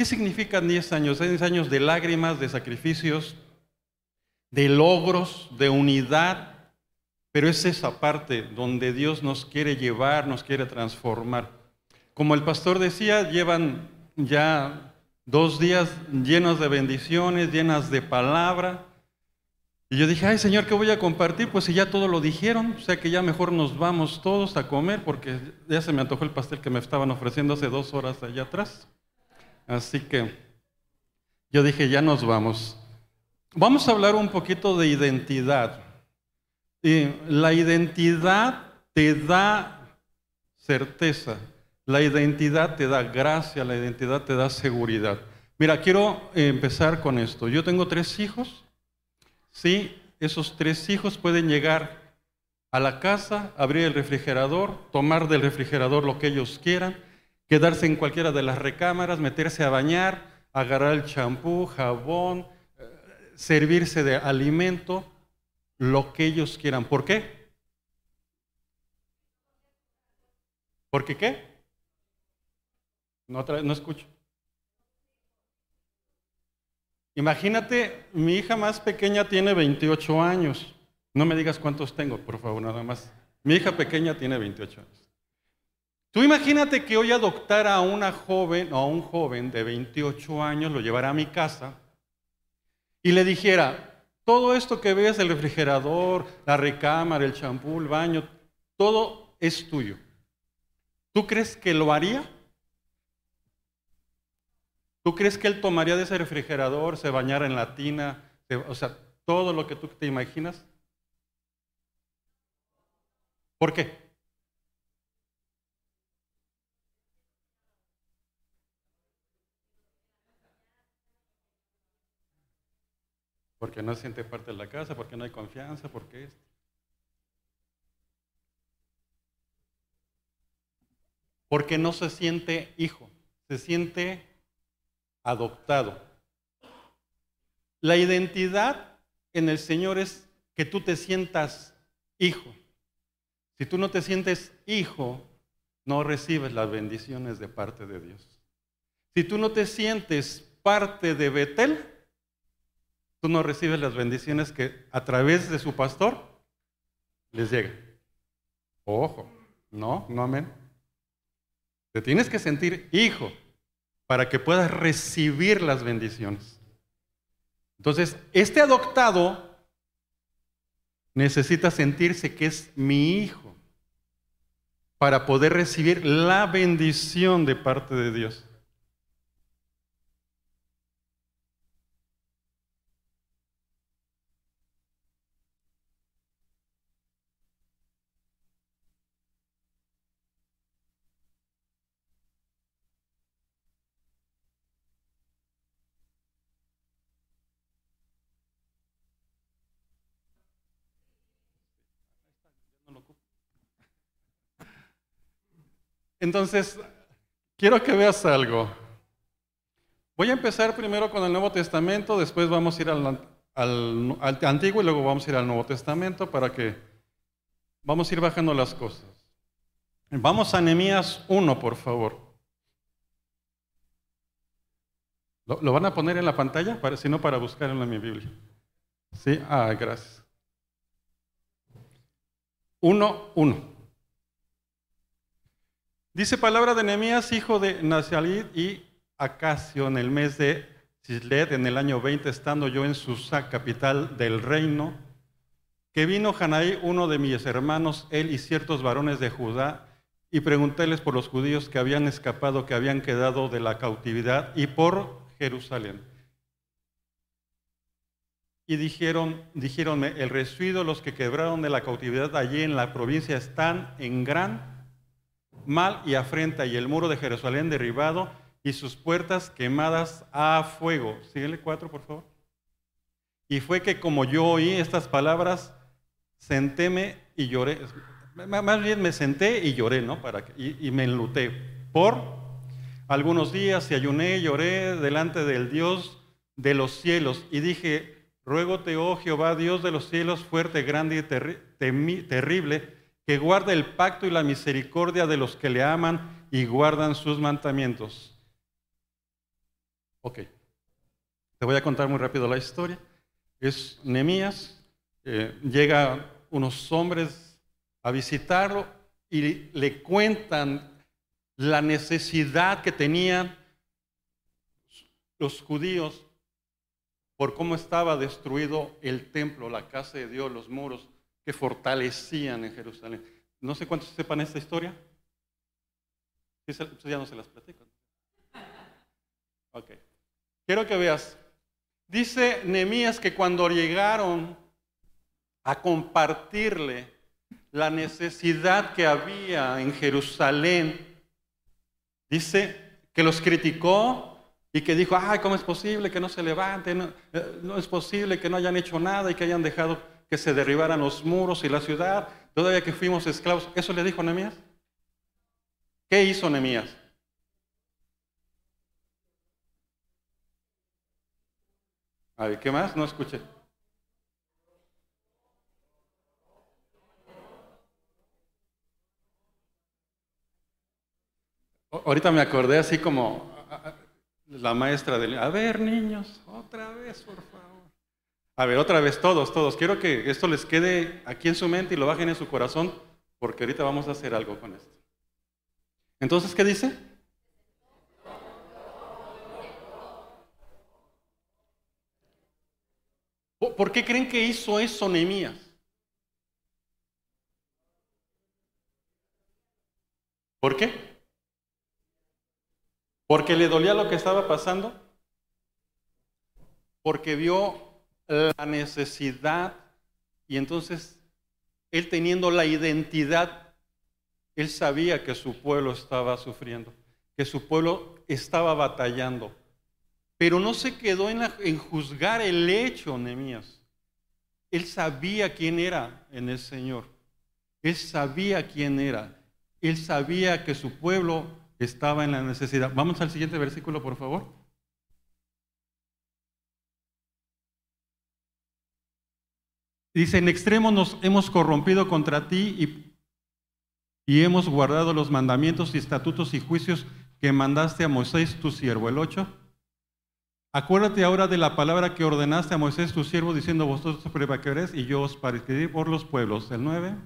¿Qué significan 10 años? 10 años de lágrimas, de sacrificios, de logros, de unidad, pero es esa parte donde Dios nos quiere llevar, nos quiere transformar. Como el pastor decía, llevan ya dos días llenos de bendiciones, llenas de palabra. Y yo dije, ay Señor, ¿qué voy a compartir? Pues si ya todo lo dijeron, o sea que ya mejor nos vamos todos a comer porque ya se me antojó el pastel que me estaban ofreciendo hace dos horas allá atrás. Así que yo dije, ya nos vamos. Vamos a hablar un poquito de identidad. Y la identidad te da certeza, la identidad te da gracia, la identidad te da seguridad. Mira, quiero empezar con esto. Yo tengo tres hijos. Sí, esos tres hijos pueden llegar a la casa, abrir el refrigerador, tomar del refrigerador lo que ellos quieran quedarse en cualquiera de las recámaras, meterse a bañar, agarrar el champú, jabón, eh, servirse de alimento, lo que ellos quieran. ¿Por qué? ¿Por qué qué? No, no escucho. Imagínate, mi hija más pequeña tiene 28 años. No me digas cuántos tengo, por favor, nada más. Mi hija pequeña tiene 28 años. Tú imagínate que hoy adoptara a una joven o a un joven de 28 años, lo llevara a mi casa y le dijera, todo esto que ves, el refrigerador, la recámara, el champú, el baño, todo es tuyo. ¿Tú crees que lo haría? ¿Tú crees que él tomaría de ese refrigerador, se bañara en la tina, o sea, todo lo que tú te imaginas? ¿Por qué? Porque no siente parte de la casa, porque no hay confianza, porque es. Porque no se siente hijo, se siente adoptado. La identidad en el Señor es que tú te sientas hijo. Si tú no te sientes hijo, no recibes las bendiciones de parte de Dios. Si tú no te sientes parte de Betel, tú no recibes las bendiciones que a través de su pastor les llega. Ojo, no, no amén. Te tienes que sentir hijo para que puedas recibir las bendiciones. Entonces, este adoptado necesita sentirse que es mi hijo para poder recibir la bendición de parte de Dios. Entonces, quiero que veas algo. Voy a empezar primero con el Nuevo Testamento, después vamos a ir al, Antiguo y luego vamos a ir al Nuevo Testamento para que vamos a ir bajando las cosas. Vamos a Nehemías 1, por favor. ¿Lo, van a poner en la pantalla? Si no, para buscarlo en mi Biblia. Sí, ah, gracias. 1, 1. Dice palabra de Nehemías, hijo de Nazalit y Acacio, en el mes de Cislet, en el año 20, estando yo en Susa, capital del reino, que vino Hanaí, uno de mis hermanos, él y ciertos varones de Judá, y preguntéles por los judíos que habían escapado, que habían quedado de la cautividad, y por Jerusalén. Y dijeron, dijéronme, el residuo, los que quebraron de la cautividad allí en la provincia están en gran mal y afrenta, y el muro de Jerusalén derribado, y sus puertas quemadas a fuego. Síguele cuatro, por favor. Y fue que como yo oí estas palabras, sentéme y lloré. Más bien me senté y lloré, ¿no? Para y, y me enluté por algunos días y ayuné y lloré delante del Dios de los cielos. Y dije, ruégote, oh Jehová, Dios de los cielos, fuerte, grande y terrible, que guarda el pacto y la misericordia de los que le aman y guardan sus mandamientos. Ok. Te voy a contar muy rápido la historia. Es Nemías, eh, llega unos hombres a visitarlo y le cuentan la necesidad que tenían los judíos por cómo estaba destruido el templo, la casa de Dios, los muros fortalecían en Jerusalén. No sé cuántos sepan esta historia. Ya no se las platico. Ok. Quiero que veas. Dice Nehemías que cuando llegaron a compartirle la necesidad que había en Jerusalén, dice que los criticó y que dijo, ay, ¿cómo es posible que no se levanten? Eh, no, es posible que no hayan hecho nada y que hayan dejado que se derribaran los muros y la ciudad, todavía que fuimos esclavos. ¿Eso le dijo Nehemías? ¿Qué hizo Nehemías? A ver, ¿qué más? No escuché. Ahorita me acordé así como la maestra del... A ver, niños, otra vez, por favor. A ver, otra vez, todos, todos. Quiero que esto les quede aquí en su mente y lo bajen en su corazón, porque ahorita vamos a hacer algo con esto. Entonces, ¿qué dice? ¿Por qué creen que hizo eso Nehemías? ¿Por qué? Porque le dolía lo que estaba pasando. Porque vio la necesidad y entonces él teniendo la identidad, él sabía que su pueblo estaba sufriendo, que su pueblo estaba batallando. Pero no se quedó en, en juzgar el hecho, Nehemías. Él sabía quién era en el Señor. Él sabía quién era. Él sabía que su pueblo estaba en la necesidad. Vamos al siguiente versículo, por favor. Dice, en extremo nos hemos corrompido contra ti y, y, hemos guardado los mandamientos y estatutos y juicios que mandaste a Moisés, tu siervo. El 8. Acuérdate ahora de la palabra que ordenaste a Moisés, tu siervo, diciendo, vosotros prevaleréis y yo os pareceré por los pueblos. El 9.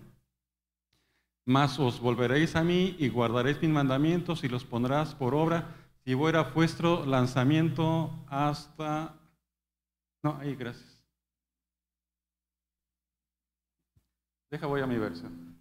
Mas os volveréis a mí y guardaréis mis mandamientos y los pondrás por obra si fuera vuestro lanzamiento hasta... No, ahí, gracias. Deja, voy a mi versión.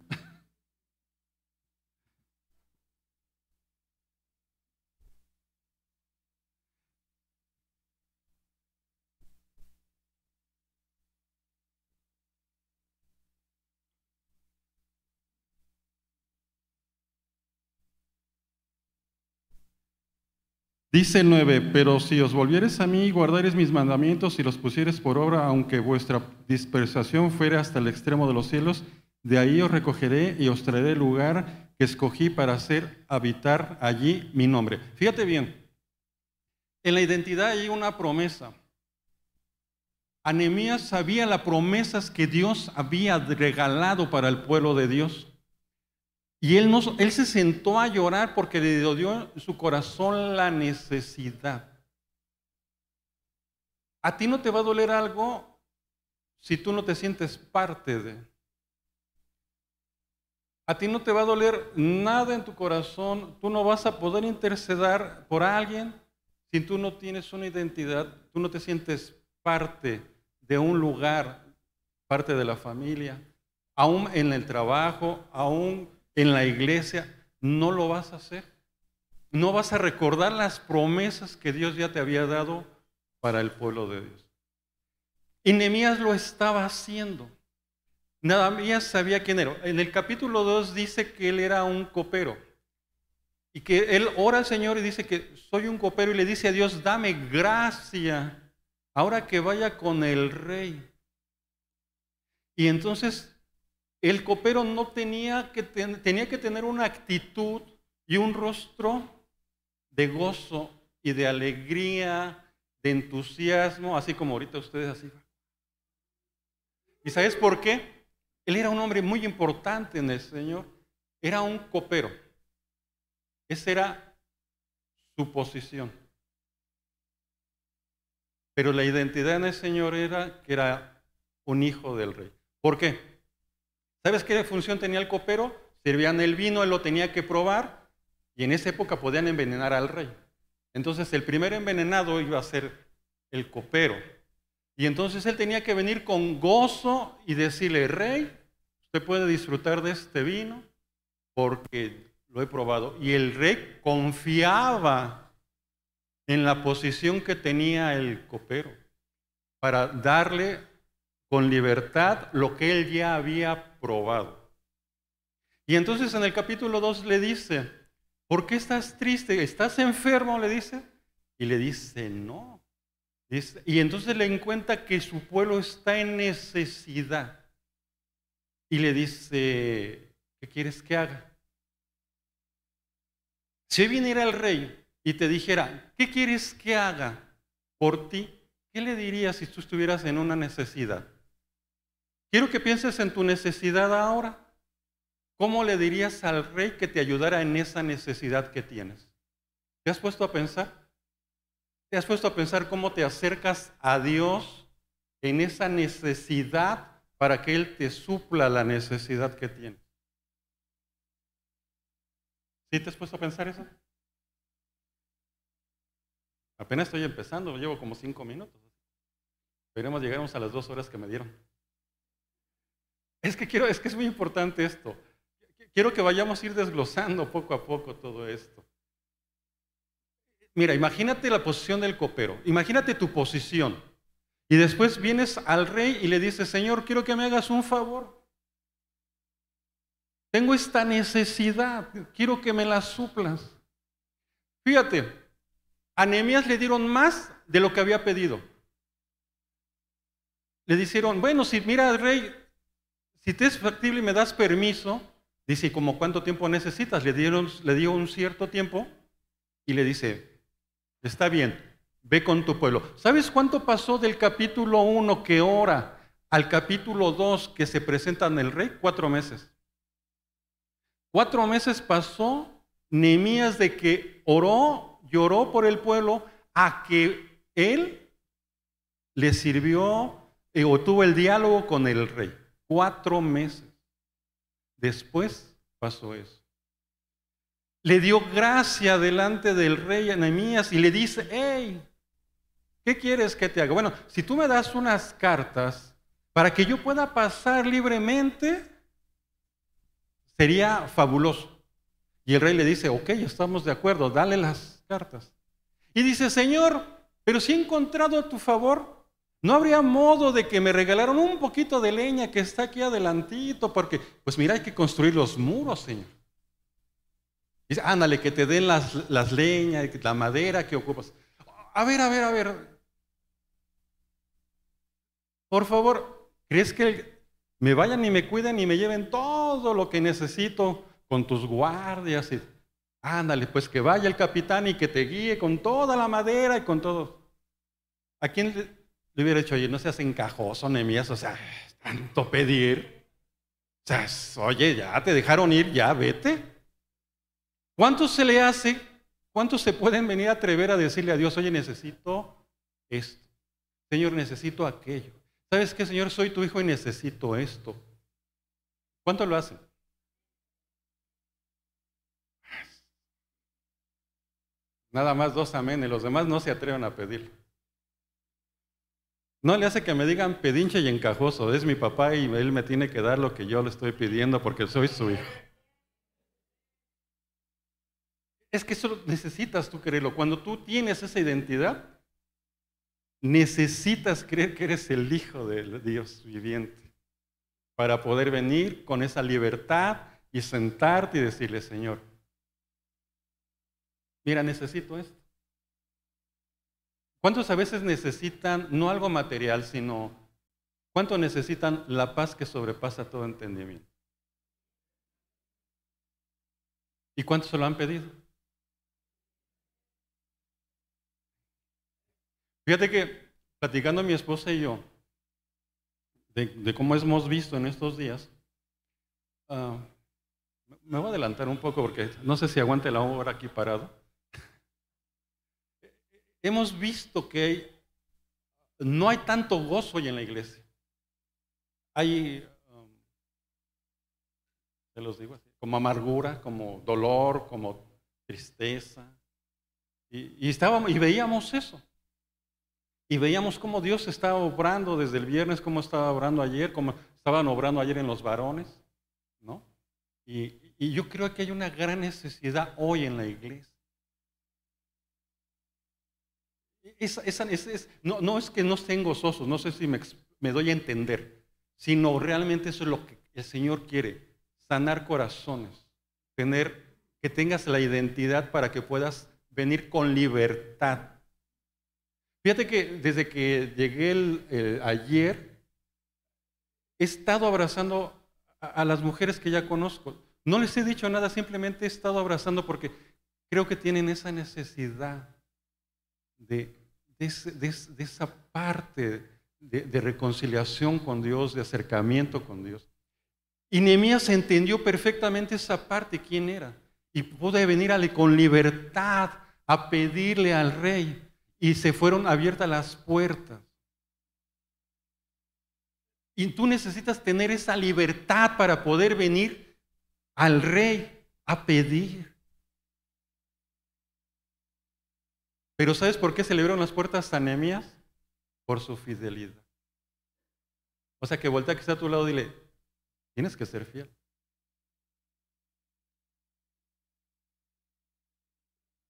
Dice el 9, pero si os volvieres a mí y guardaréis mis mandamientos y los pusieres por obra, aunque vuestra dispersación fuera hasta el extremo de los cielos, de ahí os recogeré y os traeré el lugar que escogí para hacer habitar allí mi nombre. Fíjate bien, en la identidad hay una promesa. Anemías sabía las promesas que Dios había regalado para el pueblo de Dios. Y él, él se sentó a llorar porque le dio su corazón la necesidad. A ti no te va a doler algo si tú no te sientes parte de. A ti no te va a doler nada en tu corazón. Tú no vas a poder interceder por alguien si tú no tienes una identidad, tú no te sientes parte de un lugar, parte de la familia, aún en el trabajo, aún en la iglesia, no lo vas a hacer. No vas a recordar las promesas que Dios ya te había dado para el pueblo de Dios. Y Nehemías lo estaba haciendo. Más sabía quién era. En el capítulo 2 dice que él era un copero. Y que él ora al Señor y dice que soy un copero y le dice a Dios, dame gracia ahora que vaya con el rey. Y entonces el copero no tenía que, tenía que tener una actitud y un rostro de gozo y de alegría, de entusiasmo, así como ahorita ustedes así. ¿Y sabes por qué? Él era un hombre muy importante en el Señor. Era un copero. Esa era su posición. pero la identidad en el Señor era que era un hijo del rey. ¿Por qué? ¿Sabes qué función tenía el copero? Servían el vino, él lo tenía que probar y en esa época podían envenenar al rey. Entonces el primer envenenado iba a ser el copero. Y entonces él tenía que venir con gozo y decirle, rey, usted puede disfrutar de este vino porque lo he probado. Y el rey confiaba en la posición que tenía el copero para darle con libertad lo que él ya había probado. Y entonces en el capítulo 2 le dice, ¿por qué estás triste? ¿Estás enfermo? Le dice. Y le dice, no. Y entonces le encuentra que su pueblo está en necesidad. Y le dice, ¿qué quieres que haga? Si viniera el rey y te dijera, ¿qué quieres que haga por ti? ¿Qué le dirías si tú estuvieras en una necesidad? Quiero que pienses en tu necesidad ahora. ¿Cómo le dirías al rey que te ayudara en esa necesidad que tienes? ¿Te has puesto a pensar? ¿Te has puesto a pensar cómo te acercas a Dios en esa necesidad para que Él te supla la necesidad que tienes? ¿Sí te has puesto a pensar eso? Apenas estoy empezando, llevo como cinco minutos. Esperemos llegaremos a las dos horas que me dieron. Es que quiero, es que es muy importante esto. Quiero que vayamos a ir desglosando poco a poco todo esto. Mira, imagínate la posición del copero, imagínate tu posición. Y después vienes al rey y le dices, Señor, quiero que me hagas un favor. Tengo esta necesidad, quiero que me la suplas. Fíjate, a Nehemías le dieron más de lo que había pedido. Le dijeron, bueno, si mira, rey, si te es factible y me das permiso, dice, ¿como cuánto tiempo necesitas? Le, dieron, le dio un cierto tiempo y le dice, Está bien, ve con tu pueblo. ¿Sabes cuánto pasó del capítulo 1 que ora al capítulo 2 que se presenta en el rey? Cuatro meses. Cuatro meses pasó Nehemías de que oró, lloró por el pueblo, a que él le sirvió eh, o tuvo el diálogo con el rey. Cuatro meses. Después pasó eso le dio gracia delante del rey Enemías y le dice, hey, ¿qué quieres que te haga? Bueno, si tú me das unas cartas para que yo pueda pasar libremente, sería fabuloso. Y el rey le dice, ok, estamos de acuerdo, dale las cartas. Y dice, Señor, pero si he encontrado tu favor, ¿no habría modo de que me regalaron un poquito de leña que está aquí adelantito? Porque, pues mira, hay que construir los muros, Señor. Dice, ándale, que te den las, las leñas, la madera que ocupas. A ver, a ver, a ver. Por favor, ¿crees que me vayan y me cuiden y me lleven todo lo que necesito con tus guardias? Y, ándale, pues que vaya el capitán y que te guíe con toda la madera y con todo. ¿A quién le, hubiera hecho, oye, no seas encajoso, Nemías, o sea, tanto pedir? O sea, oye, ya te dejaron ir, ya vete. ¿Cuántos se le hace? ¿Cuántos se pueden venir a atrever a decirle a Dios, oye, necesito esto? Señor, necesito aquello. ¿Sabes qué, Señor? Soy tu hijo y necesito esto. ¿Cuántos lo hacen? Nada más dos y los demás no se atreven a pedir. No le hace que me digan pedinche y encajoso, es mi papá y él me tiene que dar lo que yo le estoy pidiendo porque soy su hijo. Es que eso necesitas tú creerlo. Cuando tú tienes esa identidad, necesitas creer que eres el Hijo de Dios viviente para poder venir con esa libertad y sentarte y decirle, Señor, mira, necesito esto. ¿Cuántos a veces necesitan no algo material, sino cuánto necesitan la paz que sobrepasa todo entendimiento? ¿Y cuántos se lo han pedido? Fíjate que platicando mi esposa y yo de, cómo hemos visto en estos días, ah, me voy a adelantar un poco porque no sé si aguante la hora aquí parado. Hemos visto que no hay tanto gozo hoy en la iglesia. Hay, um, se los digo así, como amargura, como dolor, como tristeza. Y, estábamos, y veíamos eso. Y veíamos cómo Dios estaba obrando desde el viernes, cómo estaba obrando ayer, cómo estaban obrando ayer en los varones, ¿no? Y, yo creo que hay una gran necesidad hoy en la iglesia. No, no, es que no estén gozosos, no sé si me, doy a entender, sino realmente eso es lo que el Señor quiere, sanar corazones, tener, que tengas la identidad para que puedas venir con libertad. Fíjate que desde que llegué ayer, he estado abrazando a, las mujeres que ya conozco. No les he dicho nada, simplemente he estado abrazando porque creo que tienen esa necesidad de, esa parte de, reconciliación con Dios, de acercamiento con Dios. Y Nehemías entendió perfectamente esa parte, quién era. Y pude venir con libertad a pedirle al rey. Y se fueron abiertas las puertas. Y tú necesitas tener esa libertad para poder venir al rey a pedir. Pero ¿sabes por qué se le las puertas a Nehemías? Por su fidelidad. O sea que voltea que está a tu lado y dile, tienes que ser fiel.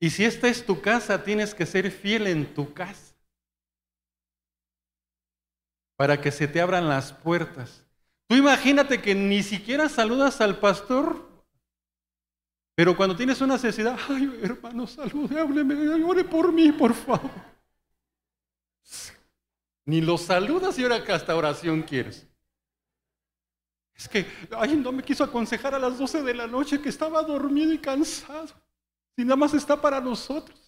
Y si esta es tu casa, tienes que ser fiel en tu casa. Para que se te abran las puertas. Tú imagínate que ni siquiera saludas al pastor, pero cuando tienes una necesidad, ay hermano, salude, hábleme, ore por mí, por favor. Ni lo saludas y ahora que hasta oración quieres. Es que, ay, no me quiso aconsejar a las 12 de la noche que estaba dormido y cansado. Si nada más está para nosotros.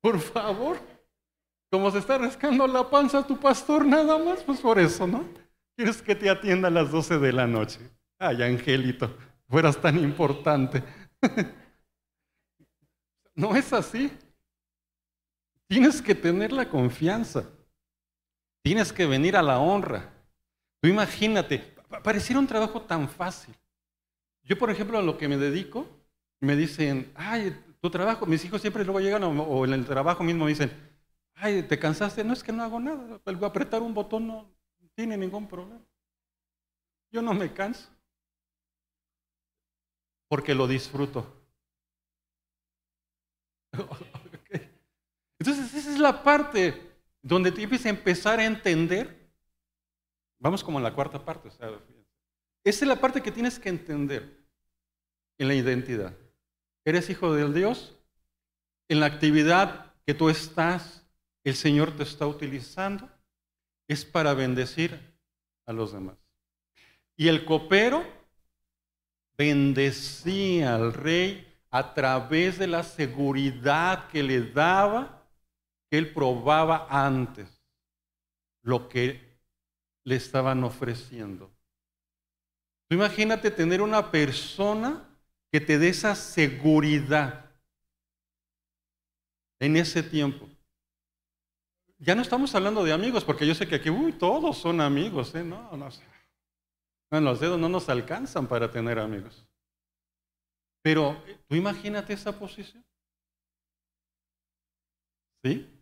Por favor. Como se está rascando la panza tu pastor nada más, pues por eso, ¿no? Quieres que te atienda a las 12 de la noche. Ay, Angelito, fueras tan importante. no es así. Tienes que tener la confianza. Tienes que venir a la honra. Tú imagínate, pareciera un trabajo tan fácil. Yo, por ejemplo, a lo que me dedico, me dicen, ay, tu trabajo, mis hijos siempre luego llegan o, en el trabajo mismo me dicen, ay, ¿te cansaste? No es que no hago nada, apretar un botón no tiene ningún problema. Yo no me canso, porque lo disfruto. Entonces esa es la parte donde a empezar a entender. Vamos como en la cuarta parte. esa es la parte que tienes que entender en la identidad. ¿Eres hijo del Dios? En la actividad que tú estás, el Señor te está utilizando, es para bendecir a los demás. Y el copero bendecía al rey a través de la seguridad que le daba, que él probaba antes lo que le estaban ofreciendo. Tú imagínate tener una persona que te dé esa seguridad en ese tiempo. Ya no estamos hablando de amigos, porque yo sé que aquí, uy, todos son amigos, ¿eh? No, no sé. Los dedos no nos alcanzan para tener amigos. Pero, tú imagínate esa posición. ¿Sí?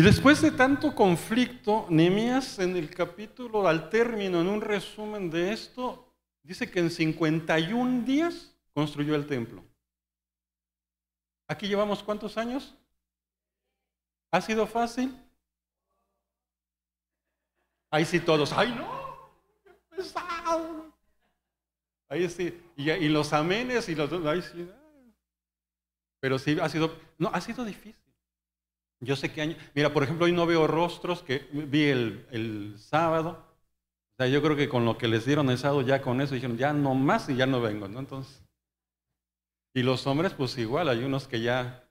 Y después de tanto conflicto, Nehemías en el capítulo, al término, en un resumen de esto, dice que en 51 días construyó el templo. Aquí llevamos cuántos años? ¿Ha sido fácil? Ahí sí todos, ¡ay no! ¡Qué pesado! Ahí sí, y, los amenes y los... Ahí sí, pero sí ha sido, no, ha sido difícil. Yo sé que año, mira, por ejemplo, hoy no veo rostros que vi el, sábado. O sea, yo creo que con lo que les dieron el sábado, ya con eso dijeron, ya no más y ya no vengo, ¿no? Entonces, y los hombres, pues igual, hay unos que ya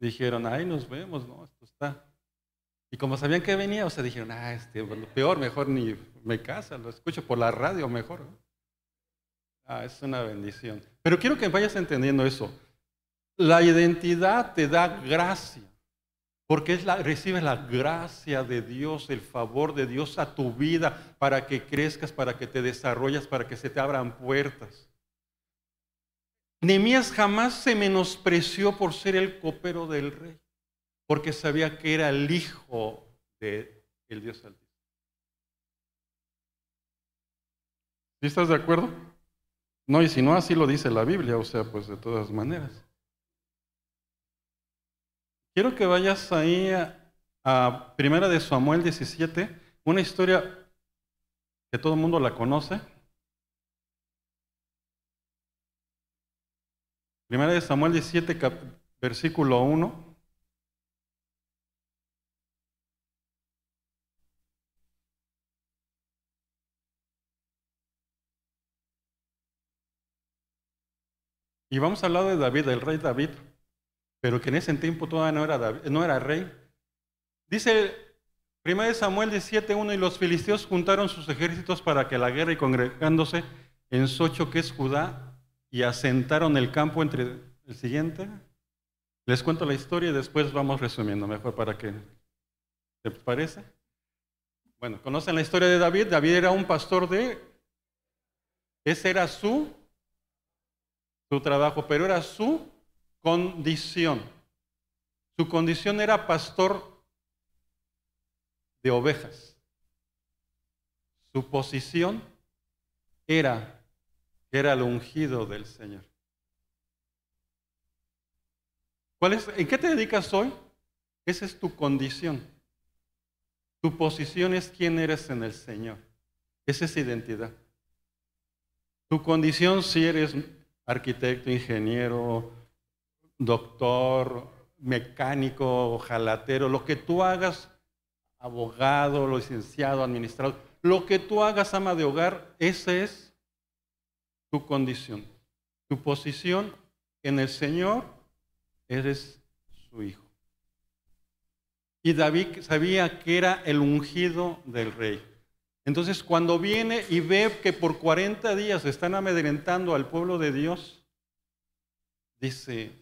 dijeron, ahí nos vemos, ¿no? Esto está. Y como sabían que venía, o sea, dijeron, ah, este, peor, mejor ni me casa, lo escucho por la radio mejor. Ah, es una bendición. Pero quiero que vayas entendiendo eso. La identidad te da gracia, porque es la, recibes la gracia de Dios, el favor de Dios a tu vida para que crezcas, para que te desarrolles, para que se te abran puertas. Nemías jamás se menospreció por ser el copero del rey, porque sabía que era el hijo del el Dios Altísimo. ¿Sí estás de acuerdo? No, y si no, así lo dice la Biblia, o sea, pues de todas maneras. Quiero que vayas ahí a, Primera de Samuel 17, una historia que todo el mundo la conoce. Primera de Samuel 17, versículo 1. Y vamos a hablar de David, del rey David, pero que en ese tiempo todavía no era, no era rey. Dice 1 Samuel 17.1, y los filisteos juntaron sus ejércitos para que la guerra y congregándose en Socho, que es Judá, y asentaron el campo entre el siguiente. Les cuento la historia y después vamos resumiendo mejor para que, ¿te parece? Bueno, conocen la historia de David. David era un pastor de... Ese era su su trabajo, pero era su condición. Su condición era pastor de ovejas. Su posición era que era el ungido del Señor. ¿Cuál es, ¿En qué te dedicas hoy? Esa es tu condición. Tu posición es quién eres en el Señor. Esa es identidad. Tu condición si eres arquitecto, ingeniero, doctor, mecánico, jalatero, lo que tú hagas, abogado, licenciado, administrador, lo que tú hagas, ama de hogar, esa es tu condición. Tu posición en el Señor, eres su hijo. Y David sabía que era el ungido del rey. Entonces, cuando viene y ve que por 40 días están amedrentando al pueblo de Dios, dice,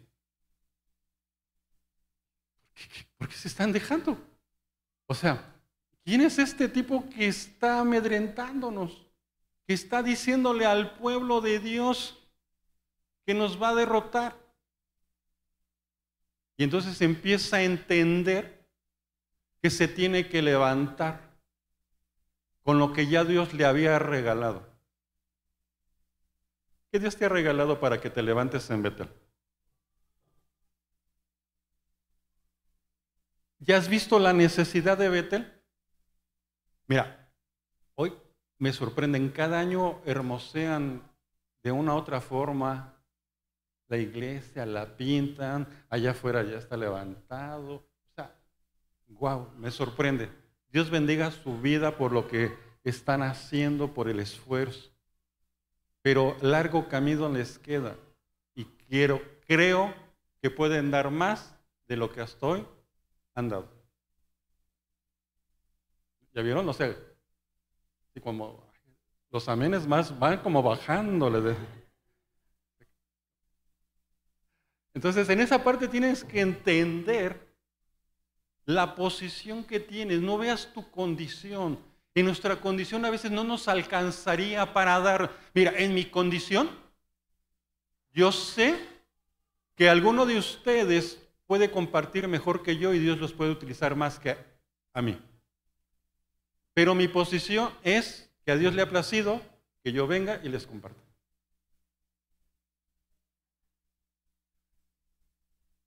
¿por qué, se están dejando? O sea, ¿quién es este tipo que está amedrentándonos? Que está diciéndole al pueblo de Dios que nos va a derrotar. Y entonces empieza a entender que se tiene que levantar con lo que ya Dios le había regalado. ¿Qué Dios te ha regalado para que te levantes en Betel? ¿Ya has visto la necesidad de Betel? Mira, me sorprenden, cada año hermosean de una u otra forma la iglesia, la pintan, allá afuera ya está levantado. O sea, wow, me sorprende. Dios bendiga su vida por lo que están haciendo, por el esfuerzo. Pero largo camino les queda. Y quiero, creo que pueden dar más de lo que hasta hoy han dado. ¿Ya vieron? No sé. Y como los amenes más van como bajándole. Entonces, en esa parte tienes que entender la posición que tienes, no veas tu condición. En nuestra condición a veces no nos alcanzaría para dar. Mira, en mi condición, yo sé que alguno de ustedes puede compartir mejor que yo y Dios los puede utilizar más que a mí. Pero mi posición es que a Dios le ha placido que yo venga y les comparta.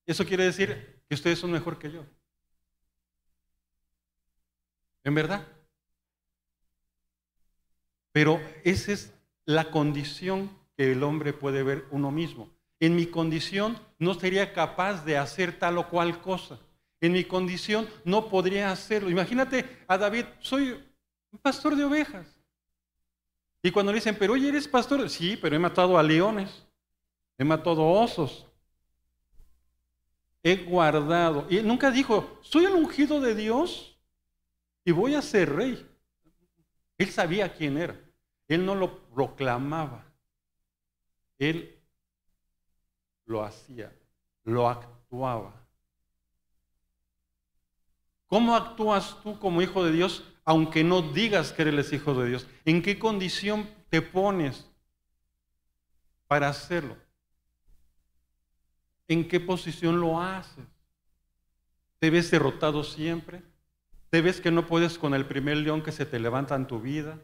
Eso quiere decir que ustedes son mejor que yo. ¿En verdad? Pero esa es la condición que el hombre puede ver uno mismo. En mi condición no sería capaz de hacer tal o cual cosa. En mi condición no podría hacerlo. Imagínate a David, soy un pastor de ovejas. Y cuando le dicen, pero oye, eres pastor, sí, pero he matado a leones, he matado osos, he guardado. Y nunca dijo, soy el ungido de Dios y voy a ser rey. Él sabía quién era. Él no lo proclamaba. Él lo hacía, lo actuaba. ¿Cómo actúas tú como hijo de Dios aunque no digas que eres hijo de Dios? ¿En qué condición te pones para hacerlo? ¿En qué posición lo haces? ¿Te ves derrotado siempre? ¿Te ves que no puedes con el primer león que se te levanta en tu vida?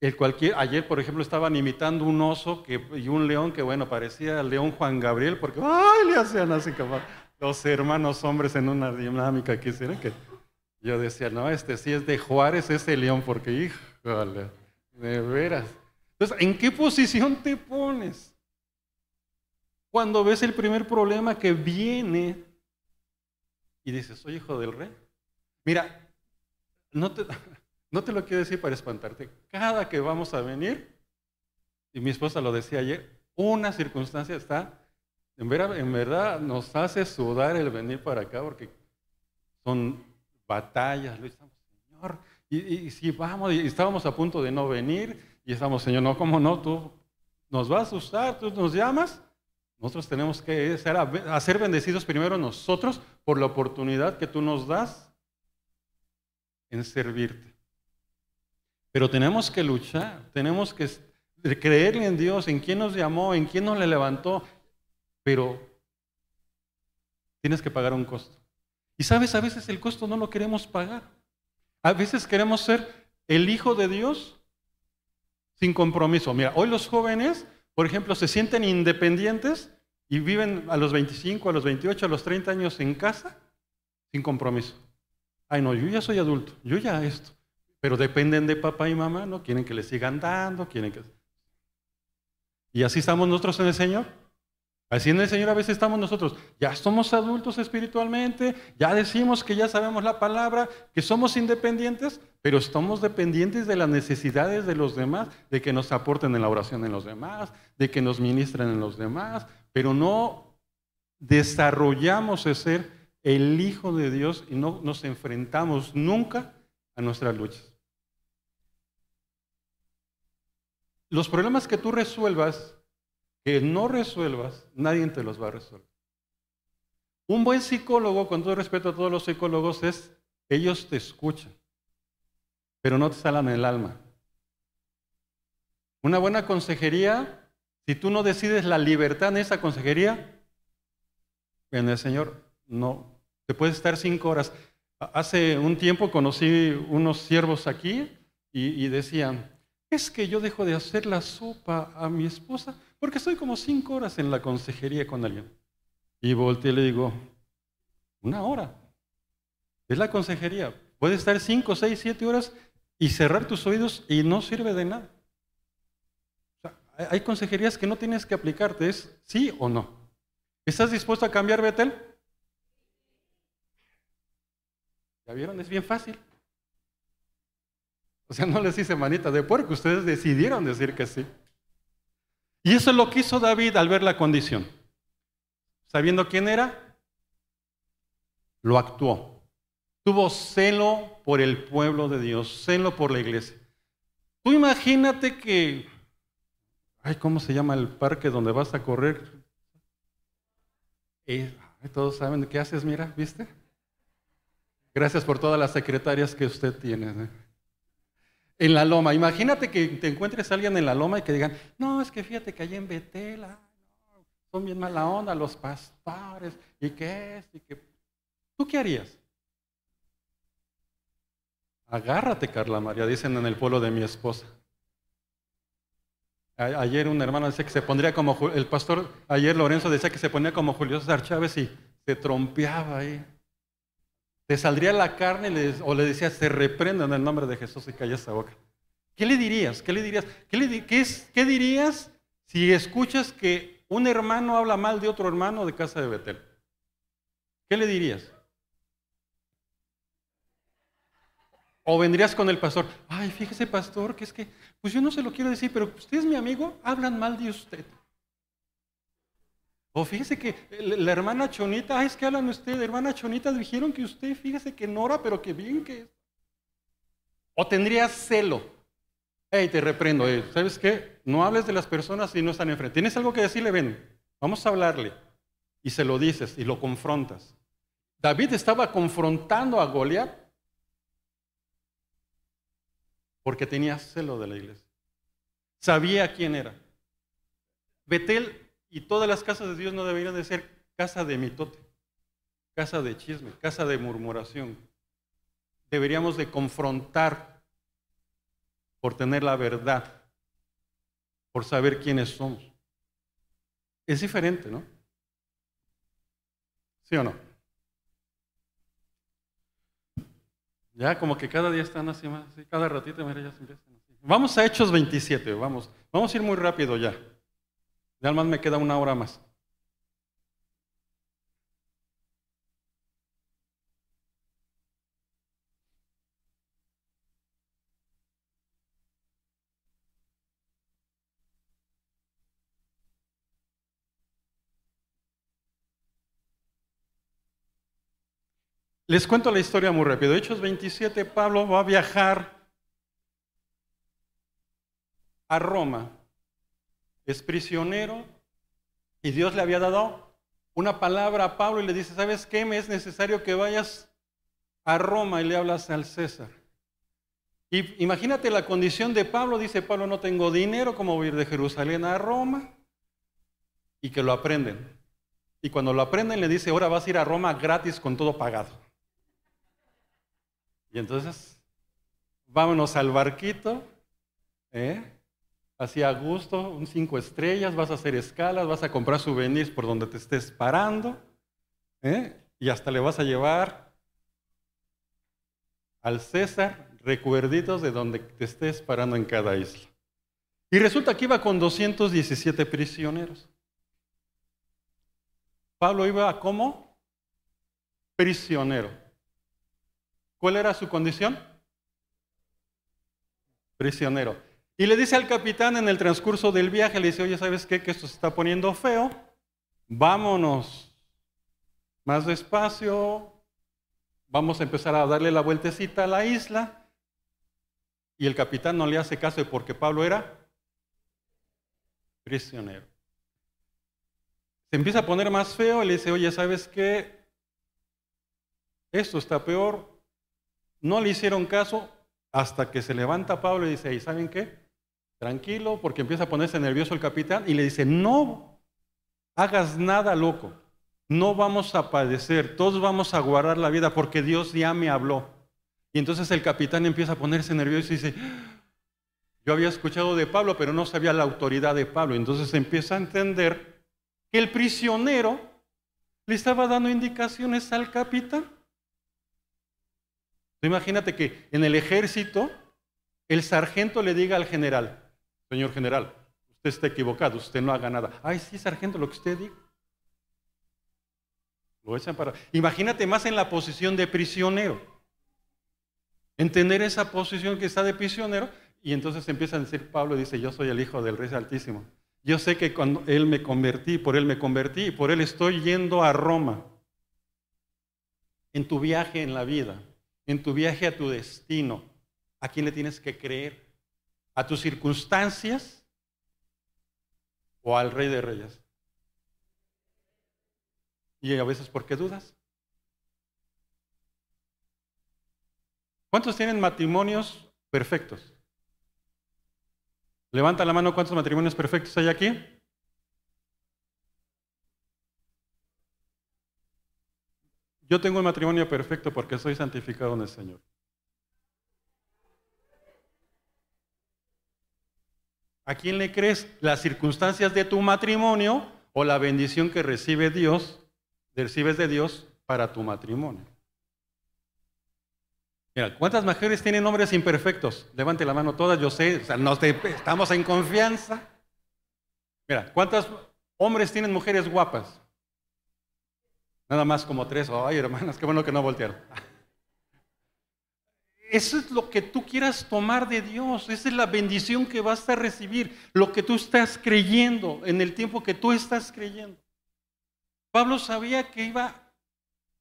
El cualquier, ayer, por ejemplo, estaban imitando un oso y un león que, bueno, parecía el león Juan Gabriel, porque ¡ay! le hacían así como los hermanos hombres en una dinámica que hicieron que yo decía, no, este sí es de Juárez, ese león, porque, híjole, de veras. Entonces, ¿en qué posición te pones? Cuando ves el primer problema que viene y dices, soy hijo del rey. Mira, no te, no te lo quiero decir para espantarte. Cada que vamos a venir, y mi esposa lo decía ayer, una circunstancia está, en verdad, en verdad nos hace sudar el venir para acá porque son batallas, lo estamos, Señor. Y, si vamos, y estábamos a punto de no venir, y estamos, Señor, no, ¿cómo no? Tú nos vas a usar, tú nos llamas. Nosotros tenemos que ser, a ser bendecidos primero nosotros por la oportunidad que tú nos das en servirte. Pero tenemos que luchar, tenemos que creerle en Dios, en quién nos llamó, en quién nos le levantó, pero tienes que pagar un costo. Y sabes, a veces el costo no lo queremos pagar. A veces queremos ser el hijo de Dios sin compromiso. Mira, hoy los jóvenes, por ejemplo, se sienten independientes y viven a los 25, a los 28, a los 30 años en casa sin compromiso. Ay, no, yo ya soy adulto, yo ya esto. Pero dependen de papá y mamá, ¿no? Quieren que les sigan dando, quieren que... Y así estamos nosotros en el Señor. Así en el Señor a veces estamos nosotros, ya somos adultos espiritualmente, ya decimos que ya sabemos la palabra, que somos independientes, pero estamos dependientes de las necesidades de los demás, de que nos aporten en la oración en los demás, de que nos ministren en los demás, pero no desarrollamos ese ser el Hijo de Dios y no nos enfrentamos nunca a nuestras luchas. Los problemas que tú resuelvas, que no resuelvas, nadie te los va a resolver. Un buen psicólogo, con todo respeto a todos los psicólogos, es, ellos te escuchan, pero no te salan el alma. Una buena consejería si tú no decides la libertad en esa consejería, en el Señor no. Te puedes estar cinco horas. Hace un tiempo conocí unos siervos aquí y, decían, es que yo dejo de hacer la sopa a mi esposa porque estoy como cinco horas en la consejería con alguien. Y volteé y le digo, una hora. Es la consejería. Puedes estar cinco, seis, siete horas y cerrar tus oídos y no sirve de nada. Hay consejerías que no tienes que aplicarte, es sí o no. ¿Estás dispuesto a cambiar, Betel? ¿Ya vieron? Es bien fácil. O sea, no les hice manita de puerco, ustedes decidieron decir que sí. Y eso es lo que hizo David al ver la condición. Sabiendo quién era, lo actuó. Tuvo celo por el pueblo de Dios, celo por la iglesia. Tú imagínate que Ay, ¿cómo se llama el parque donde vas a correr? Y, todos saben qué haces, mira, ¿viste? Gracias por todas las secretarias que usted tiene. ¿eh? En la loma, imagínate que te encuentres a alguien en la loma y que digan, no, es que fíjate que allá en Betela son bien mala onda los pastores, y qué es, y qué. ¿Tú qué harías? Agárrate, Carla María, dicen en el pueblo de mi esposa. Ayer un hermano decía que se pondría como, el pastor, ayer Lorenzo decía que se ponía como Julio César Chávez y se trompeaba ahí. Te saldría la carne o le decía, se reprenda en el nombre de Jesús y calla esa boca. ¿Qué le dirías? ¿Qué le dirías? ¿Qué, le, es, ¿Qué dirías si escuchas que un hermano habla mal de otro hermano de casa de Betel? ¿Qué le dirías? O vendrías con el pastor, ay, fíjese pastor, que es que, pues yo no se lo quiero decir, pero usted es mi amigo, hablan mal de usted. O fíjese que la hermana Chonita, es que hablan usted, hermana Chonita, dijeron que usted, fíjese que Nora, pero que bien que es. O tendrías celo. hey, te reprendo, eh, ¿sabes qué? No hables de las personas si no están enfrente. ¿Tienes algo que decirle? Ven, vamos a hablarle. Y se lo dices y lo confrontas. David estaba confrontando a Goliat porque tenía celo de la iglesia. Sabía quién era. Betel y todas las casas de Dios no deberían de ser casa de mitote, casa de chisme, casa de murmuración. Deberíamos de confrontar por tener la verdad, por saber quiénes somos. Es diferente, ¿no? ¿Sí o no? Ya como que cada día están así más, cada ratito, mira. Vamos a Hechos 27, vamos. Vamos a ir muy rápido ya. Ya más me queda una hora más. Les cuento la historia muy rápido. Hechos 27, Pablo va a viajar a Roma. Es prisionero y Dios le había dado una palabra a Pablo y le dice, ¿sabes qué? Me es necesario que vayas a Roma y le hablas al César. Y imagínate la condición de Pablo, dice Pablo, no tengo dinero, ¿cómo voy a ir de Jerusalén a Roma? Y que lo aprenden. Y cuando lo aprenden le dice, ahora vas a ir a Roma gratis con todo pagado. Y entonces, vámonos al barquito, ¿eh? Así a gusto, un cinco estrellas, vas a hacer escalas, vas a comprar souvenirs por donde te estés parando, ¿eh? y hasta le vas a llevar al César recuerditos de donde te estés parando en cada isla. Y resulta que iba con 217 prisioneros. Pablo iba como prisionero. ¿Cuál era su condición? Prisionero. Y le dice al capitán en el transcurso del viaje, le dice, oye, ¿sabes qué? Que esto se está poniendo feo. Vámonos más despacio. Vamos a empezar a darle la vueltecita a la isla. Y el capitán no le hace caso porque Pablo era prisionero. Se empieza a poner más feo y le dice, oye, ¿sabes qué? Esto está peor, no le hicieron caso hasta que se levanta Pablo y dice, ¿y saben qué? Tranquilo, porque empieza a ponerse nervioso el capitán y le dice, no hagas nada loco, no vamos a padecer, todos vamos a guardar la vida porque Dios ya me habló. Y entonces el capitán empieza a ponerse nervioso y dice, yo había escuchado de Pablo, pero no sabía la autoridad de Pablo. Entonces empieza a entender que el prisionero le estaba dando indicaciones al capitán. Imagínate que en el ejército el sargento le diga al general, señor general, usted está equivocado, usted no haga nada. Ay, sí, sargento, lo que usted diga. Lo echan para... Imagínate más en la posición de prisionero. Entender esa posición que está de prisionero y entonces empieza a decir Pablo, dice, yo soy el hijo del rey altísimo. Yo sé que cuando él me convertí, por él me convertí y por él estoy yendo a Roma. En tu viaje en la vida, en tu viaje a tu destino, ¿a quién le tienes que creer? ¿A tus circunstancias o al Rey de Reyes? Y a veces, ¿por qué dudas? ¿Cuántos tienen matrimonios perfectos? Levanta la mano, ¿cuántos matrimonios perfectos hay aquí? Yo tengo un matrimonio perfecto porque soy santificado en el Señor. ¿A quién le crees? ¿Las circunstancias de tu matrimonio o la bendición que recibe Dios, recibes de Dios para tu matrimonio? Mira, ¿cuántas mujeres tienen hombres imperfectos? Levante la mano todas, yo sé, estamos en confianza. Mira, ¿cuántos hombres tienen mujeres guapas? Nada más como tres. Ay, hermanas, qué bueno que no voltearon. Eso es lo que tú quieras tomar de Dios. Esa es la bendición que vas a recibir. Lo que tú estás creyendo en el tiempo que tú estás creyendo. Pablo sabía que iba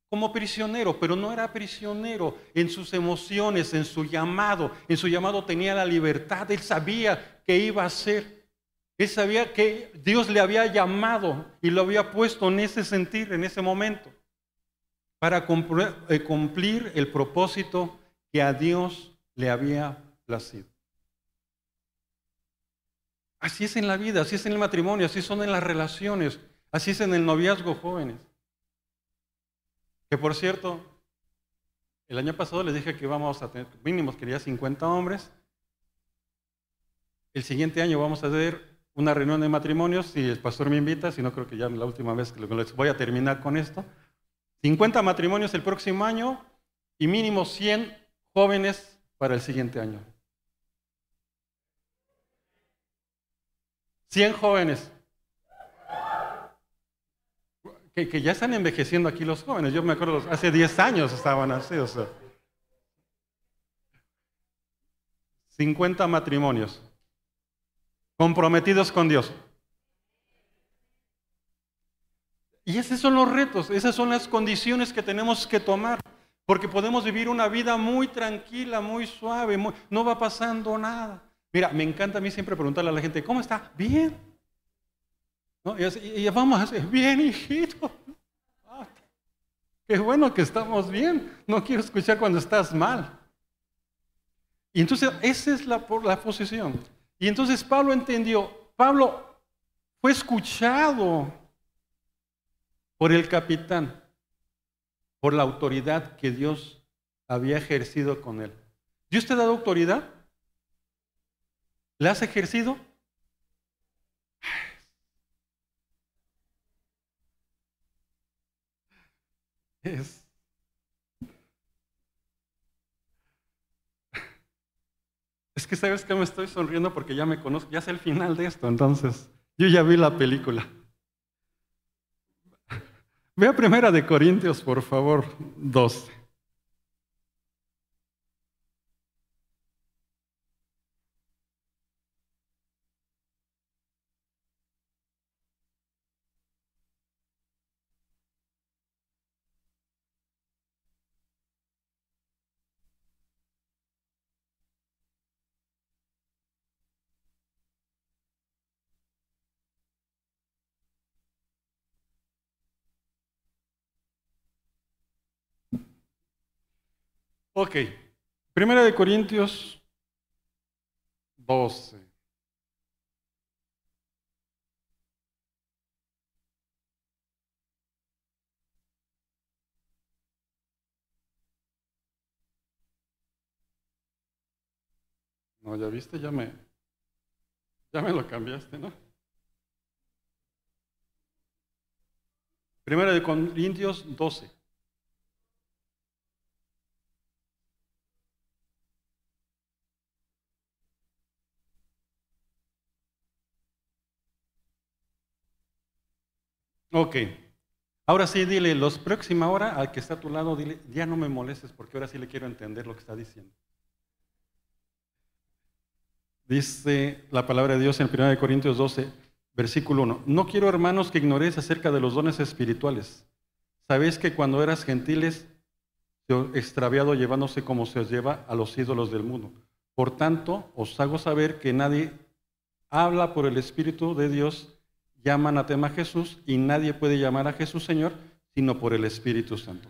como prisionero, pero no era prisionero en sus emociones, en su llamado. En su llamado tenía la libertad, él sabía que iba a ser. Él sabía que Dios le había llamado y lo había puesto en ese sentir, en ese momento, para eh, cumplir el propósito que a Dios le había placido. Así es en la vida, así es en el matrimonio, así son en las relaciones, así es en el noviazgo jóvenes. Que por cierto, el año pasado les dije que íbamos a tener, mínimos quería 50 hombres. El siguiente año vamos a hacer una reunión de matrimonios, si el pastor me invita, si no creo que ya la última vez que les voy a terminar con esto. 50 matrimonios el próximo año y mínimo 100 jóvenes para el siguiente año. 100 jóvenes. Que, ya están envejeciendo aquí los jóvenes. Yo me acuerdo, hace 10 años estaban así. O sea. 50 matrimonios comprometidos con Dios. Y esos son los retos, esas son las condiciones que tenemos que tomar, porque podemos vivir una vida muy tranquila, muy suave, no va pasando nada. Mira, me encanta a mí siempre preguntarle a la gente, ¿cómo está? Bien. Y, vamos a hacer, bien, hijito. Qué bueno que estamos bien. No quiero escuchar cuando estás mal. Y entonces, esa es la, la posición. Y entonces Pablo entendió, Pablo fue escuchado por el capitán, por la autoridad que Dios había ejercido con él. ¿Dios te ha dado autoridad? ¿La has ejercido? Es, es que sabes que me estoy sonriendo porque ya me conozco, ya sé el final de esto, entonces yo ya vi la película. Vea primera de Corintios, por favor, 12. Ok, Primera de Corintios 12. No, ya viste, ya me, ya me lo cambiaste, ¿no? Primera de Corintios 12. Ok. Ahora sí, dile, los próxima hora al que está a tu lado, dile, ya no me molestes porque ahora sí le quiero entender lo que está diciendo. Dice la palabra de Dios en 1 Corintios 12, versículo 1. No quiero, hermanos, que ignoréis acerca de los dones espirituales. Sabéis que cuando eras gentiles, extraviado llevándose como se os lleva a los ídolos del mundo. Por tanto, os hago saber que nadie habla por el Espíritu de Dios llaman a tema Jesús y nadie puede llamar a Jesús Señor sino por el Espíritu Santo.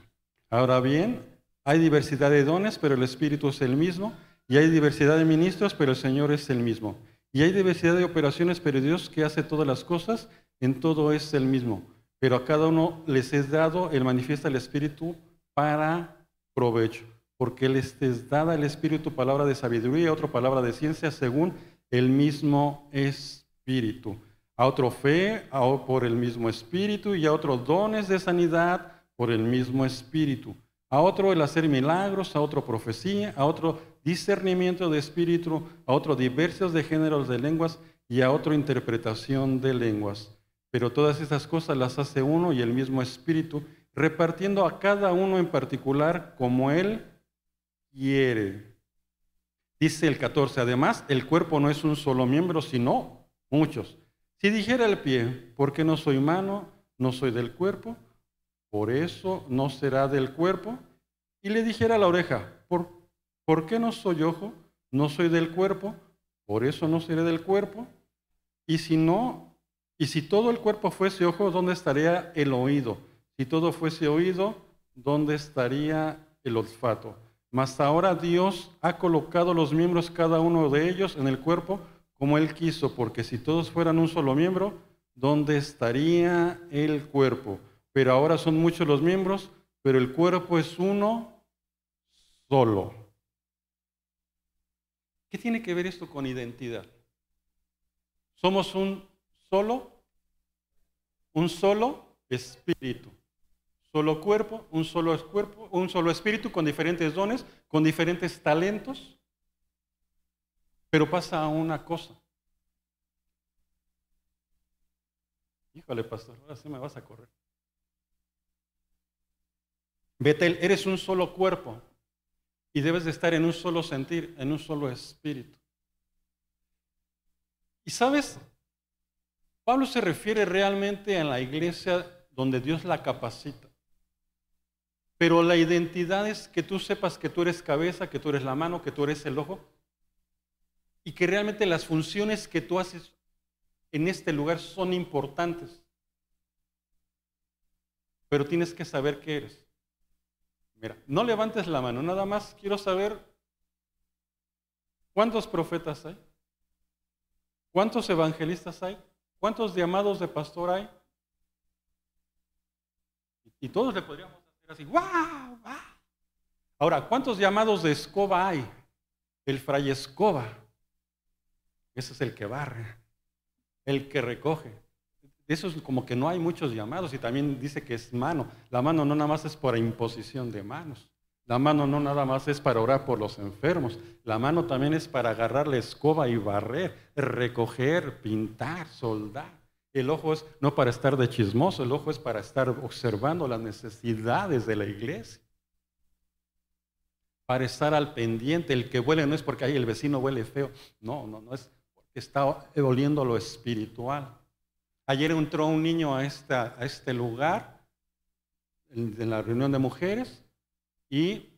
Ahora bien, hay diversidad de dones, pero el Espíritu es el mismo, y hay diversidad de ministros, pero el Señor es el mismo. Y hay diversidad de operaciones, pero Dios que hace todas las cosas, en todo es el mismo. Pero a cada uno les es dado, Él manifiesta el Espíritu para provecho, porque les es dada el Espíritu palabra de sabiduría, otra palabra de ciencia, según el mismo Espíritu a otro fe por el mismo espíritu y a otros dones de sanidad por el mismo espíritu, a otro el hacer milagros, a otro profecía, a otro discernimiento de espíritu, a otro diversos de géneros de lenguas y a otro interpretación de lenguas. Pero todas estas cosas las hace uno y el mismo espíritu, repartiendo a cada uno en particular como él quiere. Dice el 14, además, el cuerpo no es un solo miembro, sino muchos. Si dijera el pie, ¿por qué no soy mano, no soy del cuerpo? por eso no será del cuerpo. Y le dijera la oreja, ¿por, ¿por qué no soy ojo? No soy del cuerpo, por eso no seré del cuerpo. Y si no, y si todo el cuerpo fuese ojo, ¿dónde estaría el oído? Si todo fuese oído, ¿dónde estaría el olfato? Mas ahora Dios ha colocado los miembros, cada uno de ellos, en el cuerpo como Él quiso, porque si todos fueran un solo miembro, ¿dónde estaría el cuerpo? Pero ahora son muchos los miembros, pero el cuerpo es uno solo. ¿Qué tiene que ver esto con identidad? Somos un solo, un solo espíritu. Solo cuerpo, un solo cuerpo, un solo espíritu con diferentes dones, con diferentes talentos. Pero pasa una cosa. Híjole, pastor, ahora sí me vas a correr. Betel, eres un solo cuerpo y debes de estar en un solo sentir, en un solo espíritu. Y sabes, Pablo se refiere realmente a la iglesia donde Dios la capacita. Pero la identidad es que tú sepas que tú eres cabeza, que tú eres la mano, que tú eres el ojo. Y que realmente las funciones que tú haces en este lugar son importantes. Pero tienes que saber qué eres. Mira, no levantes la mano, nada más quiero saber cuántos profetas hay, cuántos evangelistas hay, cuántos llamados de pastor hay. Y todos le podríamos así, ¡wow! Ahora, ¿cuántos llamados de escoba hay? El fray escoba. Ese es el que barre, el que recoge. Eso es como que no hay muchos llamados y también dice que es mano. La mano no nada más es por imposición de manos. La mano no nada más es para orar por los enfermos. La mano también es para agarrar la escoba y barrer, recoger, pintar, soldar. El ojo es no para estar de chismoso, el ojo es para estar observando las necesidades de la iglesia. Para estar al pendiente. El que huele no es porque ahí el vecino huele feo. No, no, no es porque está oliendo lo espiritual. Ayer entró un niño a este lugar, en, la reunión de mujeres, y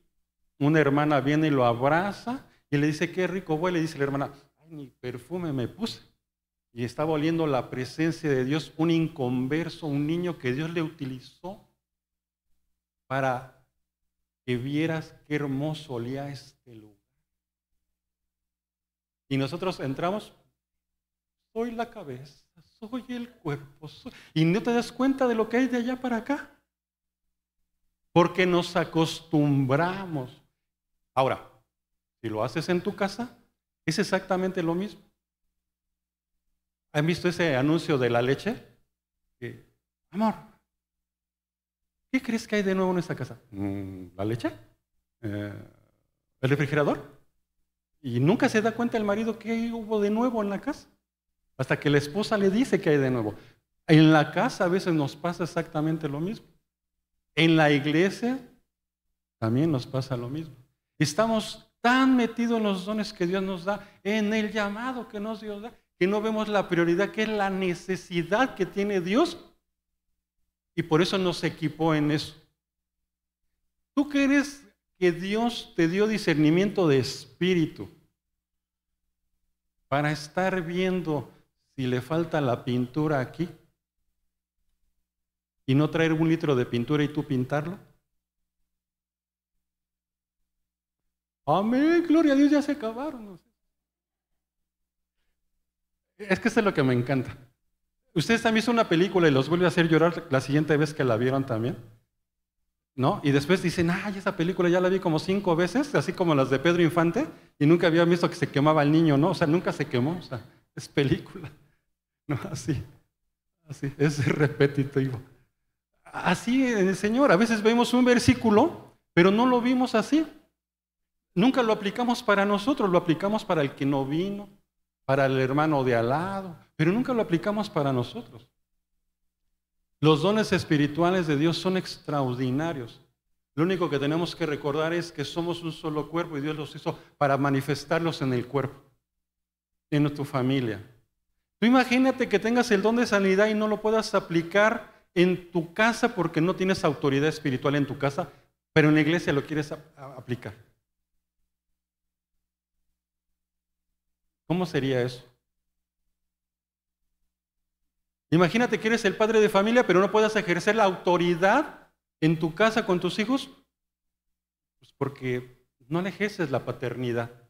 una hermana viene y lo abraza y le dice, qué rico huele. Y dice la hermana, ay, ni perfume me puse y estaba oliendo la presencia de Dios, un inconverso, un niño que Dios le utilizó para que vieras qué hermoso olía este lugar. Y nosotros entramos, soy la cabeza, soy el cuerpo, y no te das cuenta de lo que hay de allá para acá. Porque nos acostumbramos. Ahora, si lo haces en tu casa, es exactamente lo mismo. ¿Han visto ese anuncio de la leche? Amor, ¿qué crees que hay de nuevo en esta casa? Mm, ¿La leche? Eh, ¿El refrigerador? Y nunca se da cuenta el marido que hubo de nuevo en la casa. Hasta que la esposa le dice que hay de nuevo. En la casa a veces nos pasa exactamente lo mismo. En la iglesia también nos pasa lo mismo. Estamos tan metidos en los dones que Dios nos da, en el llamado que nos Dios da, que no vemos la prioridad, que es la necesidad que tiene Dios. Y por eso nos equipó en eso. ¿Tú crees que Dios te dio discernimiento de espíritu para estar viendo si le falta la pintura aquí? ¿Y no traer un litro de pintura y tú pintarlo? Amén, gloria a Dios, ya se acabaron. Es que eso es lo que me encanta. Ustedes también hizo una película y los vuelve a hacer llorar la siguiente vez que la vieron también. ¿No? Y después dicen, ay, esa película ya la vi como cinco veces, así como las de Pedro Infante, y nunca había visto que se quemaba el niño, ¿no? O sea, nunca se quemó, o sea, es película. No, así, así, es repetitivo. Así el Señor, a veces vemos un versículo, pero no lo vimos así. Nunca lo aplicamos para nosotros, lo aplicamos para el que no vino, para el hermano de al lado, pero nunca lo aplicamos para nosotros. Los dones espirituales de Dios son extraordinarios. Lo único que tenemos que recordar es que somos un solo cuerpo y Dios los hizo para manifestarlos en el cuerpo, en tu familia. Tú imagínate que tengas el don de sanidad y no lo puedas aplicar en tu casa porque no tienes autoridad espiritual en tu casa, pero en la iglesia lo quieres aplicar. ¿Cómo sería eso? Imagínate que eres el padre de familia, pero no puedas ejercer la autoridad en tu casa con tus hijos, pues porque no le ejerces la paternidad.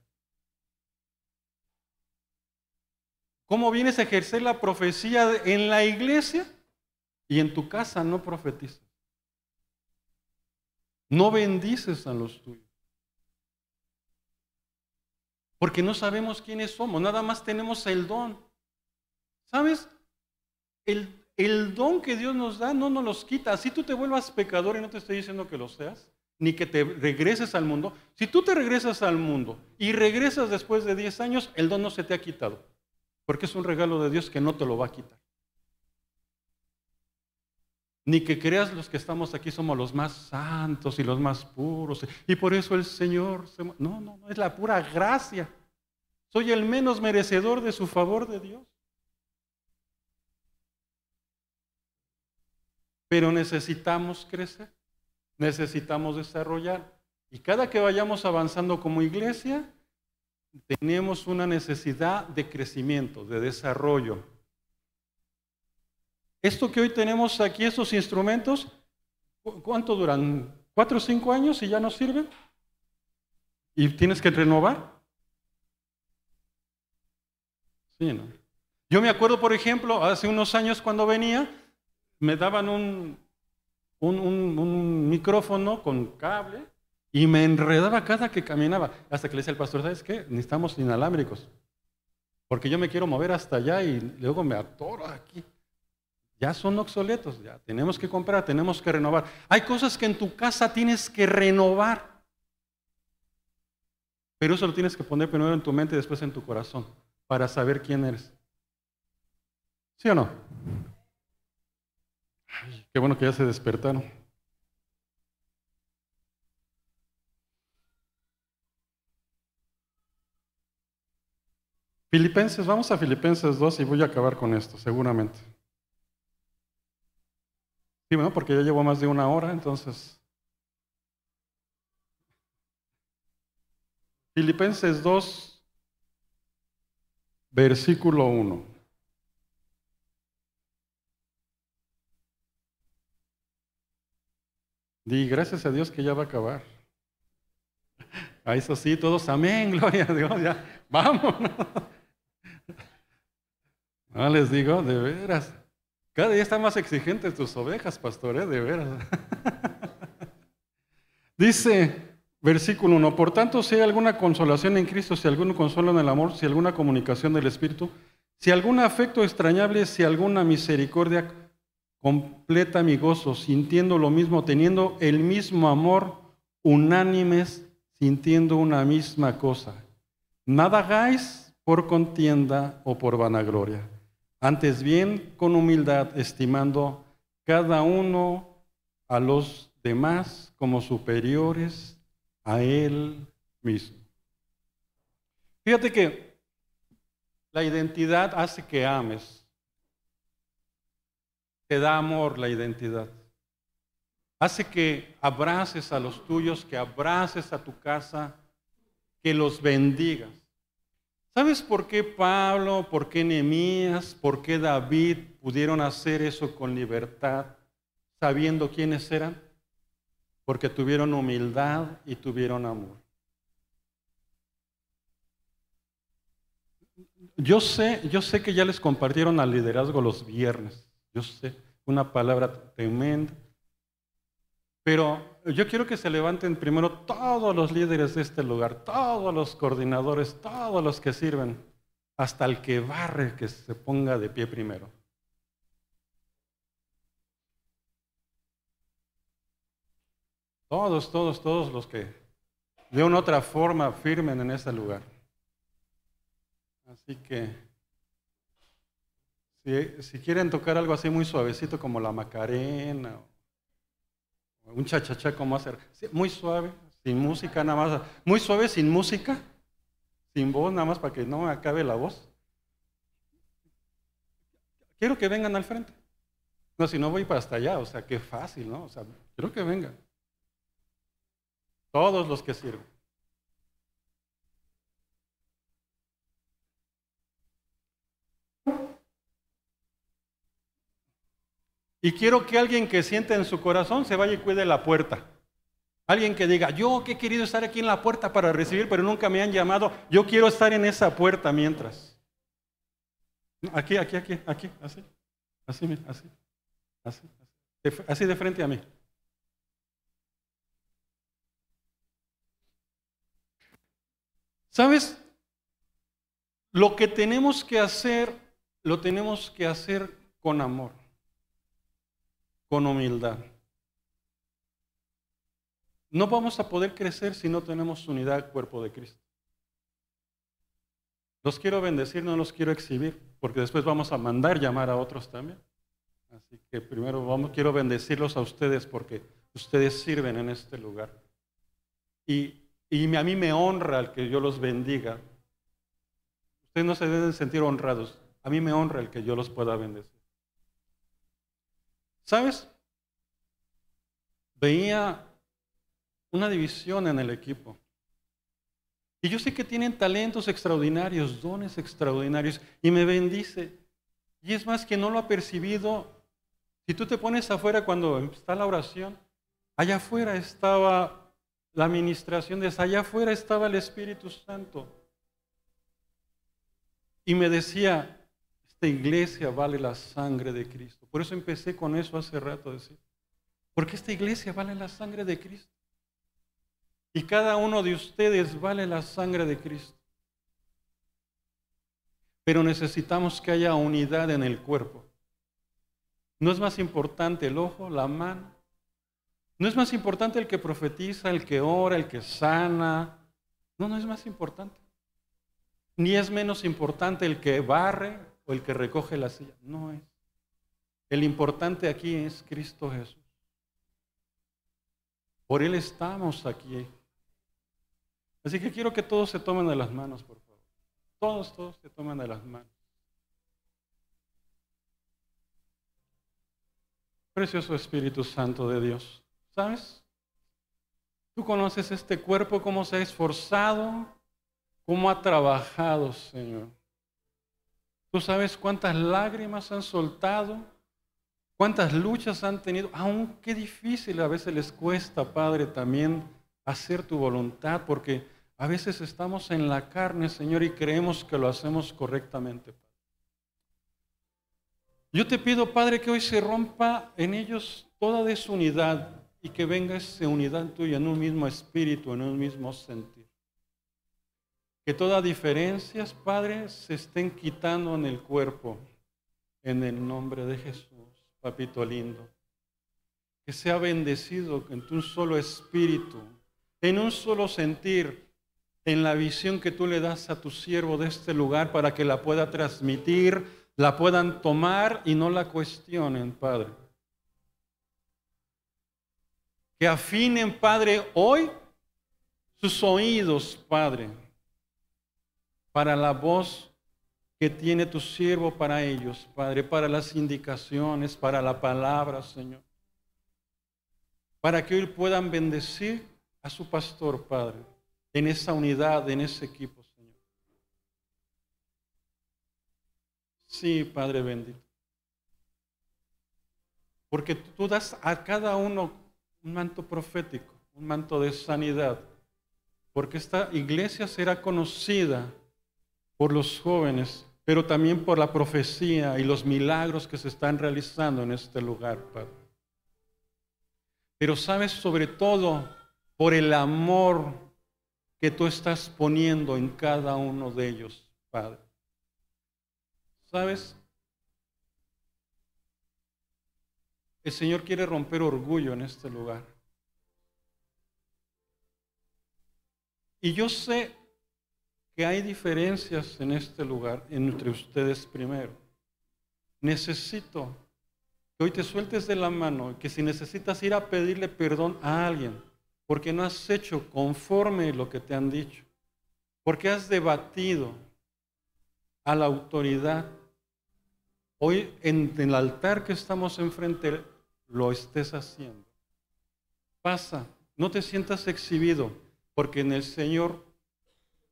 ¿Cómo vienes a ejercer la profecía en la iglesia y en tu casa no profetizas? No bendices a los tuyos. Porque no sabemos quiénes somos, nada más tenemos el don. ¿Sabes? El, don que Dios nos da no nos los quita. Así tú te vuelvas pecador y no te estoy diciendo que lo seas, ni que te regreses al mundo. Si tú te regresas al mundo y regresas después de 10 años, el don no se te ha quitado. Porque es un regalo de Dios que no te lo va a quitar. Ni que creas los que estamos aquí somos los más santos y los más puros. Y por eso el Señor... No, no, no, es la pura gracia. Soy el menos merecedor de su favor de Dios. Pero necesitamos crecer, necesitamos desarrollar. Y cada que vayamos avanzando como iglesia, tenemos una necesidad de crecimiento, de desarrollo. Esto que hoy tenemos aquí, estos instrumentos, ¿cuánto duran? ¿Cuatro o cinco años y ya no sirven? ¿Y tienes que renovar? Sí, ¿no? Yo me acuerdo, por ejemplo, hace unos años cuando venía, me daban un, un, un micrófono con cable y me enredaba cada que caminaba, hasta que le decía al pastor, ¿sabes qué? Necesitamos inalámbricos. Porque yo me quiero mover hasta allá y luego me atoro aquí. Ya son obsoletos, ya tenemos que comprar, tenemos que renovar. Hay cosas que en tu casa tienes que renovar. Pero eso lo tienes que poner primero en tu mente y después en tu corazón para saber quién eres. ¿Sí o no? qué bueno que ya se despertaron. Filipenses, vamos a Filipenses 2 y voy a acabar con esto, seguramente. Sí, bueno, porque ya llevo más de una hora, entonces. Filipenses 2, versículo 1. Di gracias a Dios que ya va a acabar. A eso sí, todos amén, gloria a Dios, ya, vamos. No les digo, de veras. Cada día están más exigentes tus ovejas, pastor, ¿eh? de veras. Dice, versículo 1, por tanto, si hay alguna consolación en Cristo, si algún consuelo en el amor, si alguna comunicación del Espíritu, si algún afecto extrañable, si alguna misericordia, completa mi gozo, sintiendo lo mismo, teniendo el mismo amor, unánimes, sintiendo una misma cosa. Nada hagáis por contienda o por vanagloria antes bien, con humildad, estimando cada uno a los demás como superiores a él mismo. Fíjate que la identidad hace que ames. Te da amor la identidad. Hace que abraces a los tuyos, que abraces a tu casa, que los bendigas. ¿Sabes por qué Pablo, por qué Nehemías, por qué David pudieron hacer eso con libertad, sabiendo quiénes eran? Porque tuvieron humildad y tuvieron amor. Yo sé, yo sé que ya les compartieron al liderazgo los viernes. Yo sé, una palabra tremenda. Pero yo quiero que se levanten primero todos los líderes de este lugar, todos los coordinadores, todos los que sirven, hasta el que barre, que se ponga de pie primero. Todos, todos, todos los que de una otra forma firmen en ese lugar. Así que, si, si quieren tocar algo así muy suavecito como la Macarena, un chachachá, ¿cómo hacer? Muy suave, sin música nada más. Muy suave, sin música, sin voz, nada más para que no acabe la voz. Quiero que vengan al frente. No, si no voy para hasta allá, o sea, qué fácil, ¿no? O sea, quiero que vengan. Todos los que sirven. Y quiero que alguien que siente en su corazón se vaya y cuide la puerta. Alguien que diga, yo que he querido estar aquí en la puerta para recibir, pero nunca me han llamado, yo quiero estar en esa puerta mientras. Aquí, aquí, aquí, aquí, así, así, así, así, así de frente a mí. ¿Sabes? Lo que tenemos que hacer, lo tenemos que hacer con amor con humildad. No vamos a poder crecer si no tenemos unidad cuerpo de Cristo. Los quiero bendecir, no los quiero exhibir, porque después vamos a mandar llamar a otros también. Así que primero vamos, quiero bendecirlos a ustedes porque ustedes sirven en este lugar. Y a mí me honra el que yo los bendiga. Ustedes no se deben sentir honrados. A mí me honra el que yo los pueda bendecir. ¿Sabes? Veía una división en el equipo. Y yo sé que tienen talentos extraordinarios, dones extraordinarios, y me bendice. Y es más que no lo ha percibido. Si tú te pones afuera cuando está la oración, allá afuera estaba la administración de esa, allá afuera estaba el Espíritu Santo. Y me decía, esta iglesia vale la sangre de Cristo. Por eso empecé con eso hace rato, decir. Porque esta iglesia vale la sangre de Cristo. Y cada uno de ustedes vale la sangre de Cristo. Pero necesitamos que haya unidad en el cuerpo. No es más importante el ojo, la mano. No es más importante el que profetiza, el que ora, el que sana. No, no es más importante. Ni es menos importante el que barre o el que recoge la silla. No es. El importante aquí es Cristo Jesús. Por Él estamos aquí. Así que quiero que todos se tomen de las manos, por favor. Todos, todos se tomen de las manos. Precioso Espíritu Santo de Dios. ¿Sabes? Tú conoces este cuerpo, cómo se ha esforzado, cómo ha trabajado, Señor. Tú sabes cuántas lágrimas han soltado, cuántas luchas han tenido, aun qué difícil a veces les cuesta, Padre, también hacer tu voluntad, porque a veces estamos en la carne, Señor, y creemos que lo hacemos correctamente. Yo te pido, Padre, que hoy se rompa en ellos toda desunidad y que venga esa unidad tuya en un mismo espíritu, en un mismo sentido. Que todas diferencias, Padre, se estén quitando en el cuerpo, en el nombre de Jesús, papito lindo. Que sea bendecido en un solo espíritu, en un solo sentir, en la visión que tú le das a tu siervo de este lugar para que la pueda transmitir, la puedan tomar y no la cuestionen, Padre. Que afinen, Padre, hoy sus oídos, Padre para la voz que tiene tu siervo para ellos, Padre, para las indicaciones, para la palabra, Señor. Para que hoy puedan bendecir a su pastor, Padre, en esa unidad, en ese equipo, Señor. Sí, Padre bendito. Porque tú das a cada uno un manto profético, un manto de sanidad. Porque esta iglesia será conocida por los jóvenes, pero también por la profecía y los milagros que se están realizando en este lugar, Padre. Pero sabes sobre todo por el amor que tú estás poniendo en cada uno de ellos, Padre. ¿Sabes? El Señor quiere romper orgullo en este lugar. Y yo sé que hay diferencias en este lugar entre ustedes primero. Necesito que hoy te sueltes de la mano, que si necesitas ir a pedirle perdón a alguien, porque no has hecho conforme lo que te han dicho, porque has debatido a la autoridad, hoy en el altar que estamos enfrente lo estés haciendo. Pasa, no te sientas exhibido, porque en el Señor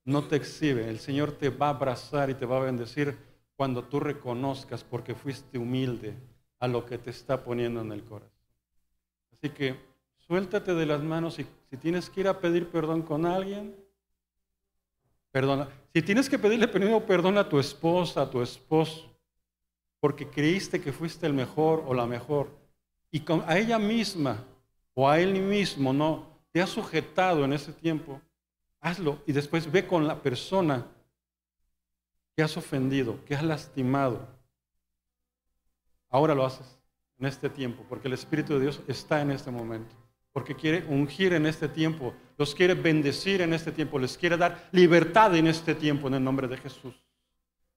no te exhibe, el Señor te va a abrazar y te va a bendecir cuando tú reconozcas porque fuiste humilde a lo que te está poniendo en el corazón. Así que suéltate de las manos y si tienes que ir a pedir perdón con alguien, perdona. Si tienes que pedirle perdón a tu esposa, a tu esposo, porque creíste que fuiste el mejor o la mejor, y a ella misma o a él mismo no te ha sujetado en ese tiempo, hazlo y después ve con la persona que has ofendido, que has lastimado. Ahora lo haces en este tiempo, porque el Espíritu de Dios está en este momento, porque quiere ungir en este tiempo, los quiere bendecir en este tiempo, les quiere dar libertad en este tiempo en el nombre de Jesús.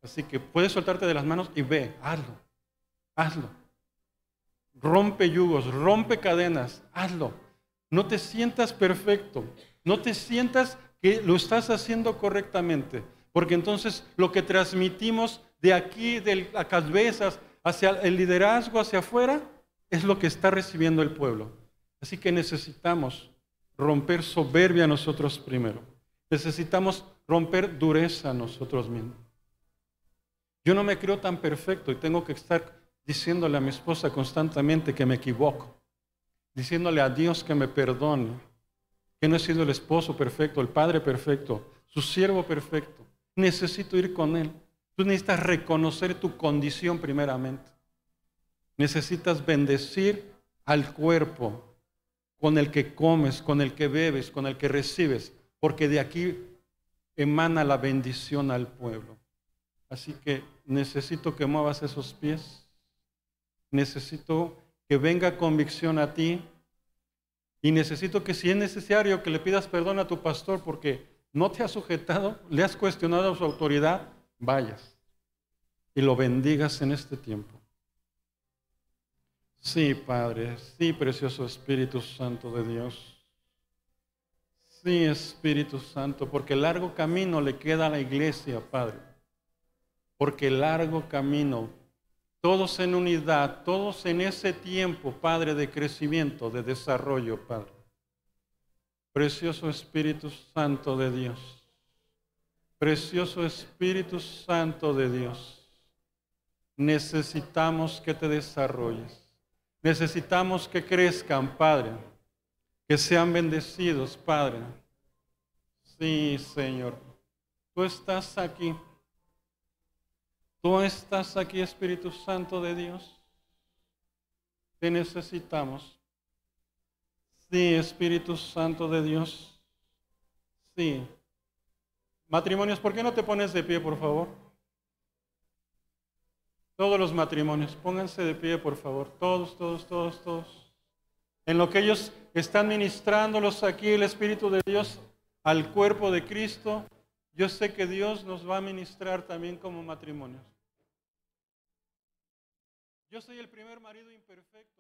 Así que puedes soltarte de las manos y ve, hazlo, hazlo. Rompe yugos, rompe cadenas, hazlo. No te sientas perfecto, no te sientas que lo estás haciendo correctamente, porque entonces lo que transmitimos de aquí, de las cabezas, hacia el liderazgo, hacia afuera, es lo que está recibiendo el pueblo. Así que necesitamos romper soberbia nosotros primero. Necesitamos romper dureza nosotros mismos. Yo no me creo tan perfecto y tengo que estar diciéndole a mi esposa constantemente que me equivoco, diciéndole a Dios que me perdone, que no he sido el esposo perfecto, el padre perfecto, su siervo perfecto. Necesito ir con Él. Tú necesitas reconocer tu condición primeramente. Necesitas bendecir al cuerpo con el que comes, con el que bebes, con el que recibes, porque de aquí emana la bendición al pueblo. Así que necesito que muevas esos pies. Necesito que venga convicción a ti. Y necesito que si es necesario que le pidas perdón a tu pastor porque no te ha sujetado, le has cuestionado su autoridad, vayas y lo bendigas en este tiempo. Sí, Padre, sí, precioso Espíritu Santo de Dios. Sí, Espíritu Santo, porque largo camino le queda a la iglesia, Padre. Porque largo camino, todos en unidad, todos en ese tiempo, Padre, de crecimiento, de desarrollo, Padre. Precioso Espíritu Santo de Dios. Precioso Espíritu Santo de Dios. Necesitamos que te desarrolles. Necesitamos que crezcan, Padre. Que sean bendecidos, Padre. Sí, Señor. Tú estás aquí. Tú estás aquí, Espíritu Santo de Dios. Te necesitamos. Sí, Espíritu Santo de Dios. Sí. Matrimonios, ¿por qué no te pones de pie, por favor? Todos los matrimonios, pónganse de pie, por favor. Todos, todos, todos, todos. En lo que ellos están ministrándolos aquí, el Espíritu de Dios, al cuerpo de Cristo, yo sé que Dios nos va a ministrar también como matrimonios. Yo soy el primer marido imperfecto.